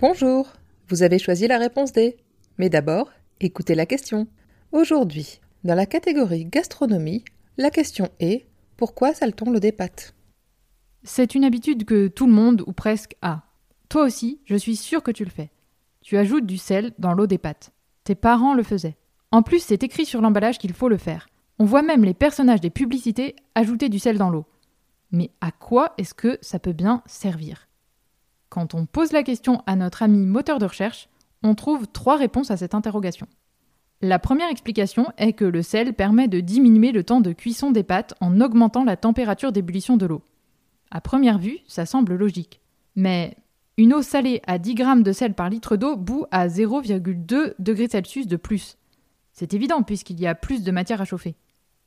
Bonjour, vous avez choisi la réponse D. Mais d'abord, écoutez la question. Aujourd'hui, dans la catégorie gastronomie, la question est pourquoi sale-t-on l'eau des pâtes C'est une habitude que tout le monde, ou presque, a. Toi aussi, je suis sûre que tu le fais. Tu ajoutes du sel dans l'eau des pâtes. Tes parents le faisaient. En plus, c'est écrit sur l'emballage qu'il faut le faire. On voit même les personnages des publicités ajouter du sel dans l'eau. Mais à quoi est-ce que ça peut bien servir? Quand on pose la question à notre ami moteur de recherche, on trouve trois réponses à cette interrogation. La première explication est que le sel permet de diminuer le temps de cuisson des pâtes en augmentant la température d'ébullition de l'eau. À première vue, ça semble logique. Mais une eau salée à 10 grammes de sel par litre d'eau bout à 0,2 degrés Celsius de plus. C'est évident puisqu'il y a plus de matière à chauffer.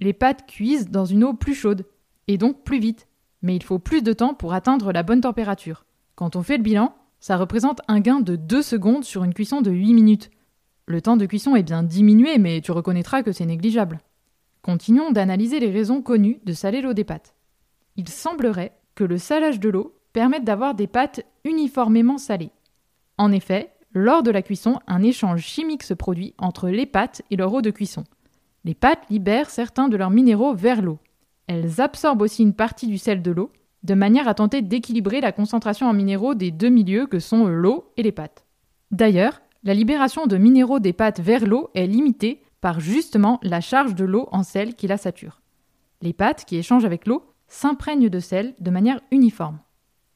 Les pâtes cuisent dans une eau plus chaude, et donc plus vite, mais il faut plus de temps pour atteindre la bonne température. Quand on fait le bilan, ça représente un gain de 2 secondes sur une cuisson de 8 minutes. Le temps de cuisson est bien diminué, mais tu reconnaîtras que c'est négligeable. Continuons d'analyser les raisons connues de saler l'eau des pâtes. Il semblerait que le salage de l'eau permette d'avoir des pâtes uniformément salées. En effet, lors de la cuisson, un échange chimique se produit entre les pâtes et leur eau de cuisson. Les pâtes libèrent certains de leurs minéraux vers l'eau. Elles absorbent aussi une partie du sel de l'eau, de manière à tenter d'équilibrer la concentration en minéraux des deux milieux que sont l'eau et les pâtes. D'ailleurs, la libération de minéraux des pâtes vers l'eau est limitée par justement la charge de l'eau en sel qui la sature. Les pâtes qui échangent avec l'eau s'imprègnent de sel de manière uniforme.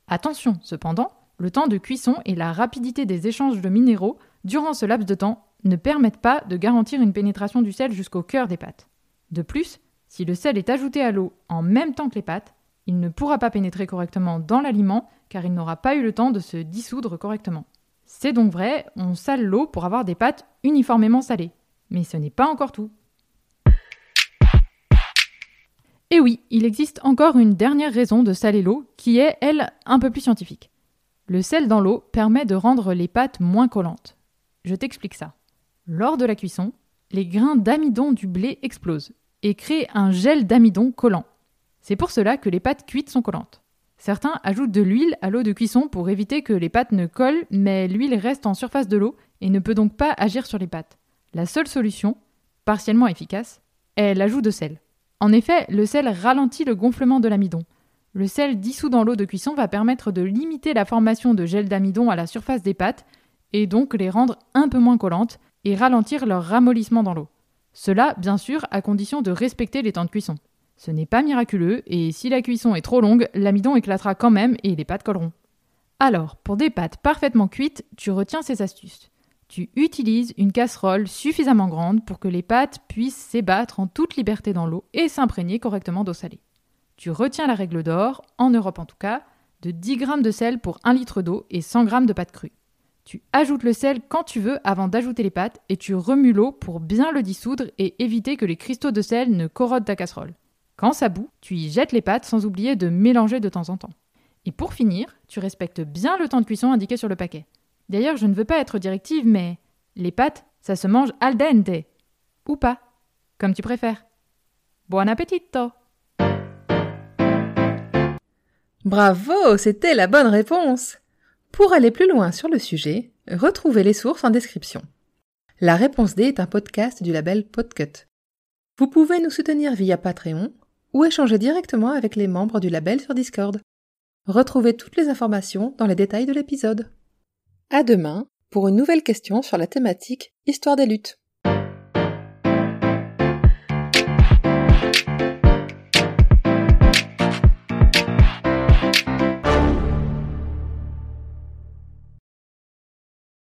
Attention, cependant, le temps de cuisson et la rapidité des échanges de minéraux durant ce laps de temps ne permettent pas de garantir une pénétration du sel jusqu'au cœur des pâtes. De plus, si le sel est ajouté à l'eau en même temps que les pâtes, il ne pourra pas pénétrer correctement dans l'aliment car il n'aura pas eu le temps de se dissoudre correctement. C'est donc vrai, on sale l'eau pour avoir des pâtes uniformément salées. Mais ce n'est pas encore tout. Et oui, il existe encore une dernière raison de saler l'eau qui est, elle, un peu plus scientifique. Le sel dans l'eau permet de rendre les pâtes moins collantes. Je t'explique ça. Lors de la cuisson, les grains d'amidon du blé explosent et créent un gel d'amidon collant. C'est pour cela que les pâtes cuites sont collantes. Certains ajoutent de l'huile à l'eau de cuisson pour éviter que les pâtes ne collent, mais l'huile reste en surface de l'eau et ne peut donc pas agir sur les pâtes. La seule solution, partiellement efficace, est l'ajout de sel. En effet, le sel ralentit le gonflement de l'amidon. Le sel dissous dans l'eau de cuisson va permettre de limiter la formation de gel d'amidon à la surface des pâtes et donc les rendre un peu moins collantes et ralentir leur ramollissement dans l'eau. Cela, bien sûr, à condition de respecter les temps de cuisson. Ce n'est pas miraculeux, et si la cuisson est trop longue, l'amidon éclatera quand même et les pâtes colleront. Alors, pour des pâtes parfaitement cuites, tu retiens ces astuces. Tu utilises une casserole suffisamment grande pour que les pâtes puissent s'ébattre en toute liberté dans l'eau et s'imprégner correctement d'eau salée. Tu retiens la règle d'or, en Europe en tout cas, de 10 g de sel pour 1 litre d'eau et 100 g de pâte crue. Tu ajoutes le sel quand tu veux avant d'ajouter les pâtes et tu remues l'eau pour bien le dissoudre et éviter que les cristaux de sel ne corrodent ta casserole. Quand ça bout, tu y jettes les pâtes sans oublier de mélanger de temps en temps. Et pour finir, tu respectes bien le temps de cuisson indiqué sur le paquet. D'ailleurs, je ne veux pas être directive, mais les pâtes, ça se mange al dente. Ou pas, comme tu préfères. Buon appetito Bravo, c'était la bonne réponse. Pour aller plus loin sur le sujet, retrouvez les sources en description. La réponse D est un podcast du label Podcut. Vous pouvez nous soutenir via Patreon ou échanger directement avec les membres du label sur Discord. Retrouvez toutes les informations dans les détails de l'épisode. À demain pour une nouvelle question sur la thématique Histoire des luttes.